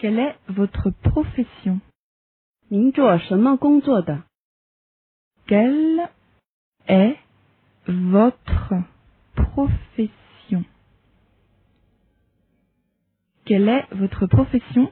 Quelle est votre profession? 您做什么工作的？Quelle est votre profession? Quelle est votre profession?